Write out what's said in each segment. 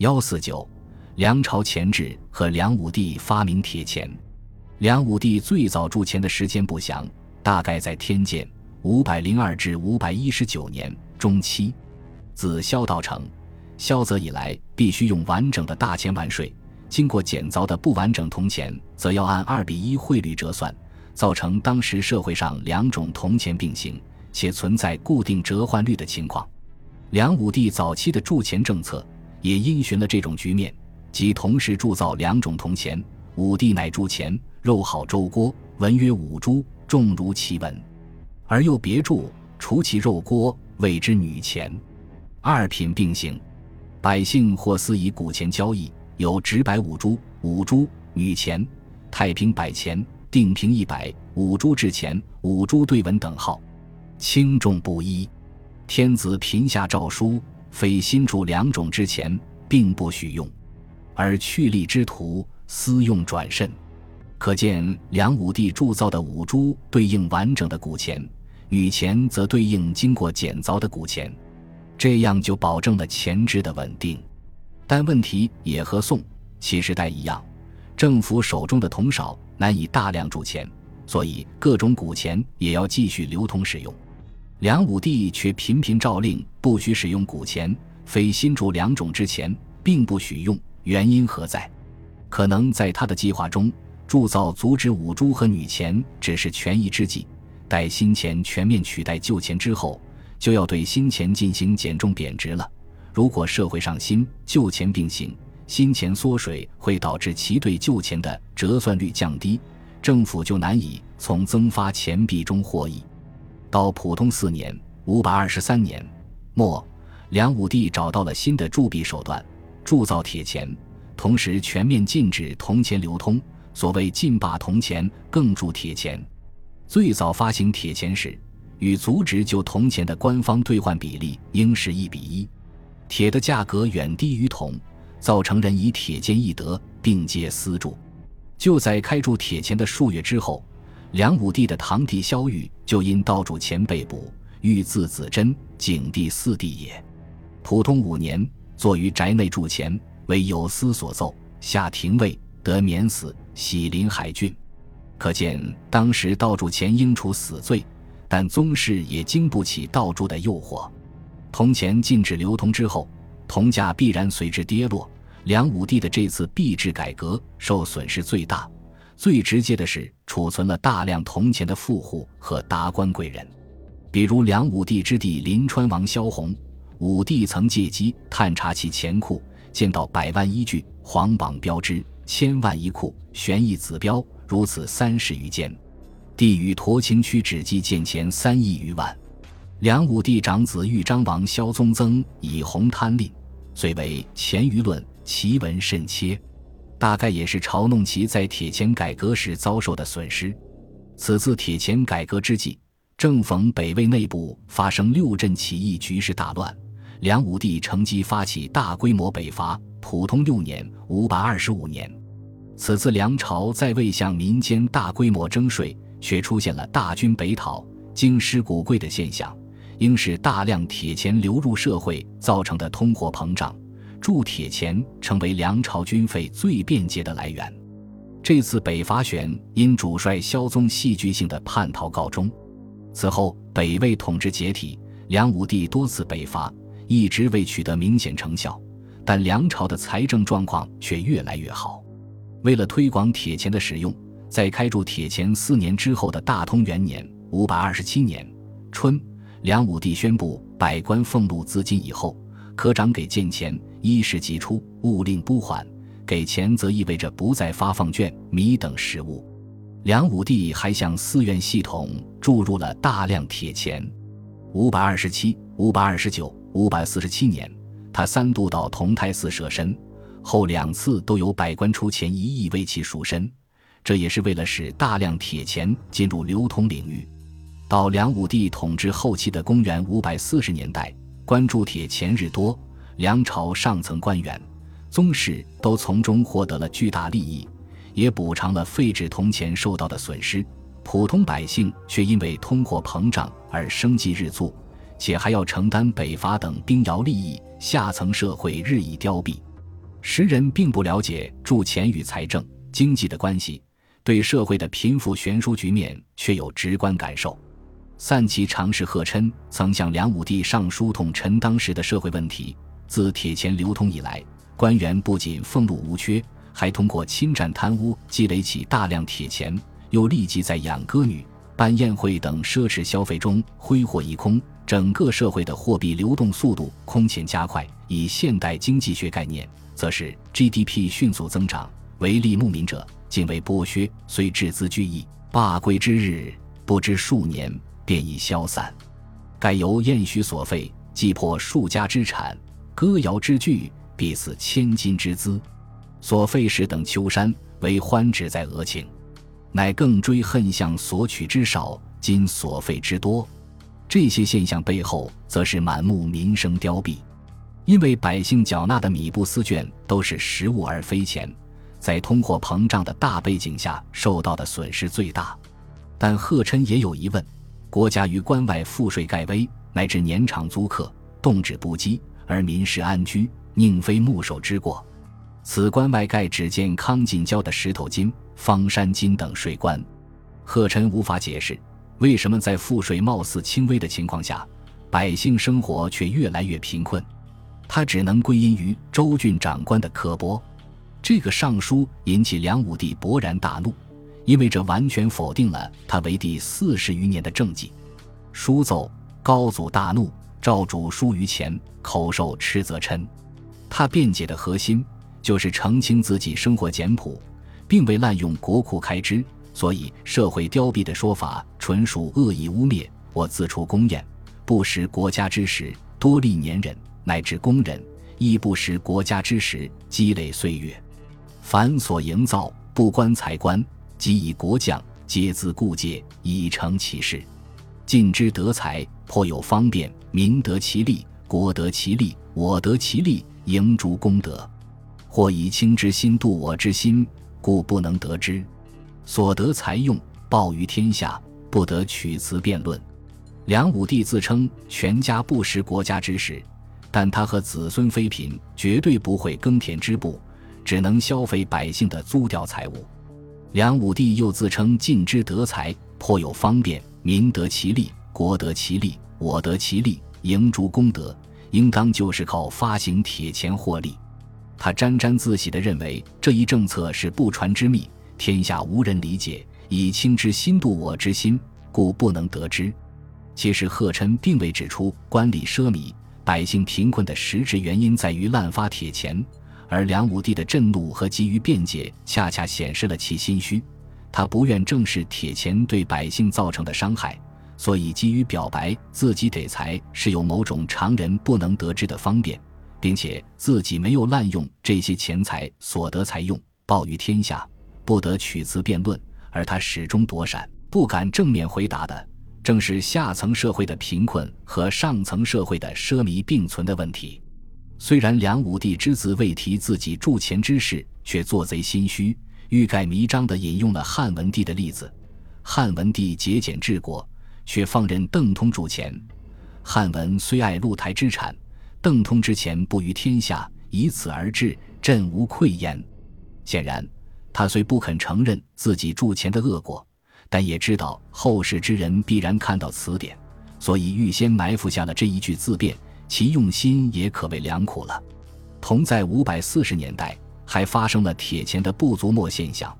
幺四九，梁朝钱制和梁武帝发明铁钱。梁武帝最早铸钱的时间不详，大概在天监五百零二至五百一十九年中期。自萧道成、萧泽以来，必须用完整的大钱完税。经过剪凿的不完整铜钱，则要按二比一汇率折算，造成当时社会上两种铜钱并行，且存在固定折换率的情况。梁武帝早期的铸钱政策也因循了这种局面，即同时铸造两种铜钱。武帝乃铸钱，肉好周锅，文曰五铢，重如其文，而又别铸除其肉锅，谓之女钱。二品并行，百姓或私以古钱交易，有直百五铢、五铢女钱、太平百钱、定平一百、五铢制钱、五铢对文等号，轻重不一。天子频下诏书，非新铸两种之钱，并不许用，而去利之徒私用转甚。可见梁武帝铸造的五铢对应完整的古钱，女钱则对应经过剪凿的古钱。这样就保证了钱支的稳定，但问题也和宋、齐时代一样，政府手中的铜少，难以大量铸钱，所以各种古钱也要继续流通使用。梁武帝却频频诏令不许使用古钱，非新铸两种之钱，并不许用。原因何在？可能在他的计划中，铸造阻止五铢和女钱只是权宜之计，待新钱全面取代旧钱之后。就要对新钱进行减重贬值了。如果社会上新旧钱并行，新钱缩水会导致其对旧钱的折算率降低，政府就难以从增发钱币中获益。到普通四年（五百二十三年）末，梁武帝找到了新的铸币手段，铸造铁钱，同时全面禁止铜钱流通。所谓禁罢铜钱，更铸铁钱。最早发行铁钱时。与足值就铜钱的官方兑换比例应是一比一，铁的价格远低于铜，造成人以铁贱易得，并皆私铸。就在开铸铁钱的数月之后，梁武帝的堂弟萧玉就因盗铸钱被捕，玉字子真，景帝四弟也。普通五年，坐于宅内铸钱，为有司所奏，下廷尉，得免死，喜临海郡。可见当时盗铸钱应处死罪。但宗室也经不起盗铸的诱惑，铜钱禁止流通之后，铜价必然随之跌落。梁武帝的这次币制改革受损失最大、最直接的是储存了大量铜钱的富户和达官贵人，比如梁武帝之弟临川王萧宏，武帝曾借机探查其钱库，见到百万依据，黄榜标之，千万一库，悬一子标，如此三十余件。帝与驼青区只计建钱三亿余万，梁武帝长子豫章王萧宗曾以红贪吝，遂为钱舆论，奇闻甚切，大概也是嘲弄其在铁钱改革时遭受的损失。此次铁钱改革之际，正逢北魏内部发生六镇起义，局势大乱，梁武帝乘机发起大规模北伐。普通六年（五百二十五年），此次梁朝在未向民间大规模征税。却出现了大军北讨、京师古贵的现象，应是大量铁钱流入社会造成的通货膨胀，铸铁钱成为梁朝军费最便捷的来源。这次北伐选因主帅萧宗戏剧性的叛逃告终。此后北魏统治解体，梁武帝多次北伐，一直未取得明显成效，但梁朝的财政状况却越来越好。为了推广铁钱的使用。在开铸铁钱四年之后的大通元年（五百二十七年）春，梁武帝宣布百官俸禄资金以后，可涨给建钱，衣食即出，勿令不缓。给钱则意味着不再发放券、米等食物。梁武帝还向寺院系统注入了大量铁钱。五百二十七、五百二十九、五百四十七年，他三度到同泰寺舍身，后两次都有百官出钱一亿为其赎身。这也是为了使大量铁钱进入流通领域。到梁武帝统治后期的公元五百四十年代，关注铁钱日多，梁朝上层官员、宗室都从中获得了巨大利益，也补偿了废纸铜钱受到的损失。普通百姓却因为通货膨胀而生计日蹙，且还要承担北伐等兵徭利益，下层社会日益凋敝。时人并不了解铸钱与财政经济的关系，对社会的贫富悬殊局面却有直观感受。散骑常侍贺琛曾向梁武帝上书统陈当时的社会问题。自铁钱流通以来，官员不仅俸禄无缺，还通过侵占贪污积累起大量铁钱，又立即在养歌女、办宴会等奢侈消费中挥霍一空，整个社会的货币流动速度空前加快。以现代经济学概念，则是 GDP 迅速增长，唯利牧民者尽为剥削，虽置资居易，罢归之日不知数年。便已消散，盖由宴虚所废，既破数家之产，歌谣之句，必似千金之资。所费时等秋山，为欢止在额庆，乃更追恨向所取之少，今所费之多。这些现象背后，则是满目民生凋敝，因为百姓缴纳的米布丝绢都是实物而非钱，在通货膨胀的大背景下受到的损失最大。但贺琛也有疑问。国家于关外赋税盖微，乃至年长租客，动止不羁，而民事安居，宁非牧首之过？此关外盖只见康进交的石头金、方山金等税关，贺琛无法解释，为什么在赋税貌似轻微的情况下，百姓生活却越来越贫困？他只能归因于州郡长官的刻薄。这个上书引起梁武帝勃然大怒。因为这完全否定了他为帝四十余年的政绩。书奏高祖大怒，诏主疏于前，口授斥责嗔。他辩解的核心就是澄清自己生活简朴，并未滥用国库开支，所以社会凋敝的说法纯属恶意污蔑。我自出公宴，不识国家之时，多历年人乃至工人，亦不识国家之时，积累岁月，凡所营造，不关财官。即以国将皆自固借以成其事，尽之得财，颇有方便，民得其利，国得其利，我得其利，营诸功德。或以亲之心度我之心，故不能得之。所得财用报于天下，不得取辞辩论。梁武帝自称全家不识国家之事，但他和子孙妃嫔绝对不会耕田织布，只能消费百姓的租调财物。梁武帝又自称尽之得财，颇有方便，民得其利，国得其利，我得其利，营诸功德，应当就是靠发行铁钱获利。他沾沾自喜地认为这一政策是不传之秘，天下无人理解，以亲之心度我之心，故不能得之。其实贺琛并未指出官吏奢靡、百姓贫困的实质原因在于滥发铁钱。而梁武帝的震怒和急于辩解，恰恰显示了其心虚。他不愿正视铁钱对百姓造成的伤害，所以急于表白自己给财是有某种常人不能得知的方便，并且自己没有滥用这些钱财所得财用报于天下，不得取次辩论。而他始终躲闪，不敢正面回答的，正是下层社会的贫困和上层社会的奢靡并存的问题。虽然梁武帝之子未提自己铸钱之事，却做贼心虚，欲盖弥彰地引用了汉文帝的例子。汉文帝节俭治国，却放任邓通铸钱。汉文虽爱露台之产，邓通之钱不于天下，以此而治，朕无愧焉。显然，他虽不肯承认自己铸钱的恶果，但也知道后世之人必然看到此点，所以预先埋伏下了这一句自辩。其用心也可谓良苦了。同在五百四十年代，还发生了铁钱的不足墨现象，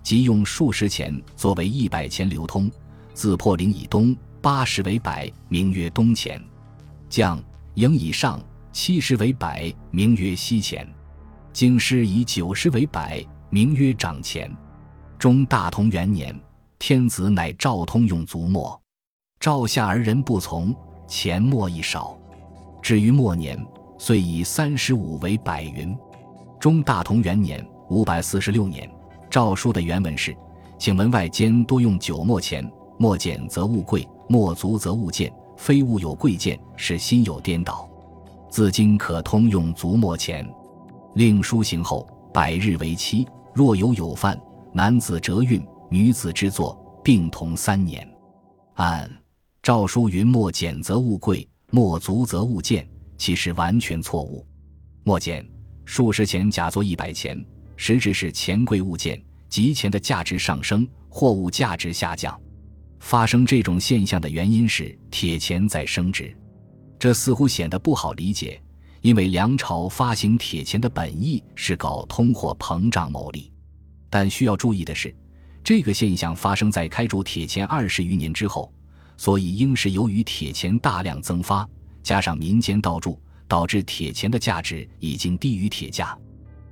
即用数十钱作为一百钱流通。自破陵以东八十为百，名曰东钱；将营以上七十为百，名曰西钱；京师以九十为百，名曰长钱。中大同元年，天子乃赵通用足墨，赵下而人不从，钱墨亦少。至于末年，遂以三十五为百云。中大同元年（五百四十六年），诏书的原文是：“请门外间多用九墨钱，墨简则物贵，墨足则物贱。非物有贵贱，是心有颠倒。自今可通用足墨钱。令书行后，百日为期。若有有犯，男子折运，女子之作，并同三年。”按诏书云：“墨简则物贵。”墨足则物贱，其实完全错误。墨简数十钱假作一百钱，实质是钱贵物贱，即钱的价值上升，货物价值下降。发生这种现象的原因是铁钱在升值，这似乎显得不好理解，因为梁朝发行铁钱的本意是搞通货膨胀牟利。但需要注意的是，这个现象发生在开铸铁钱二十余年之后，所以应是由于铁钱大量增发，加上民间盗铸，导致铁钱的价值已经低于铁价，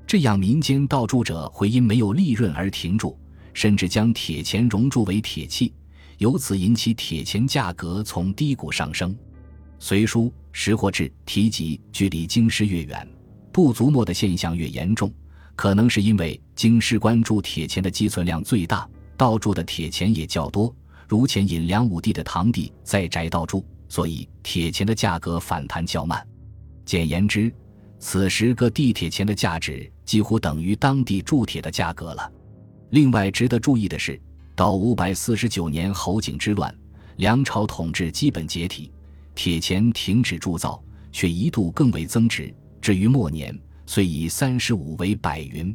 这样民间盗铸者会因没有利润而停铸，甚至将铁钱熔铸为铁器。由此引起铁钱价格从低谷上升，《隋书·识货志》提及，距离京师越远，不足墨的现象越严重，可能是因为京师关注铁钱的积存量最大，盗铸的铁钱也较多。如前引梁武帝的堂弟在宅盗铸，所以铁钱的价格反弹较慢。简言之，此时各地铁钱的价值几乎等于当地铸铁的价格了。另外值得注意的是。到五百四十九年侯景之乱，梁朝统治基本解体，铁钱停止铸造，却一度更为增值。至于末年，虽以三十五为百云。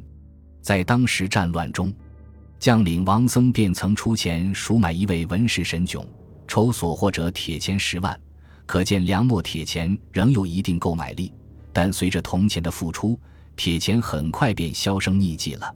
在当时战乱中，将领王僧便曾出钱赎买一位文士神囧，筹所获者铁钱十万，可见梁末铁钱仍有一定购买力。但随着铜钱的复出，铁钱很快便销声匿迹了。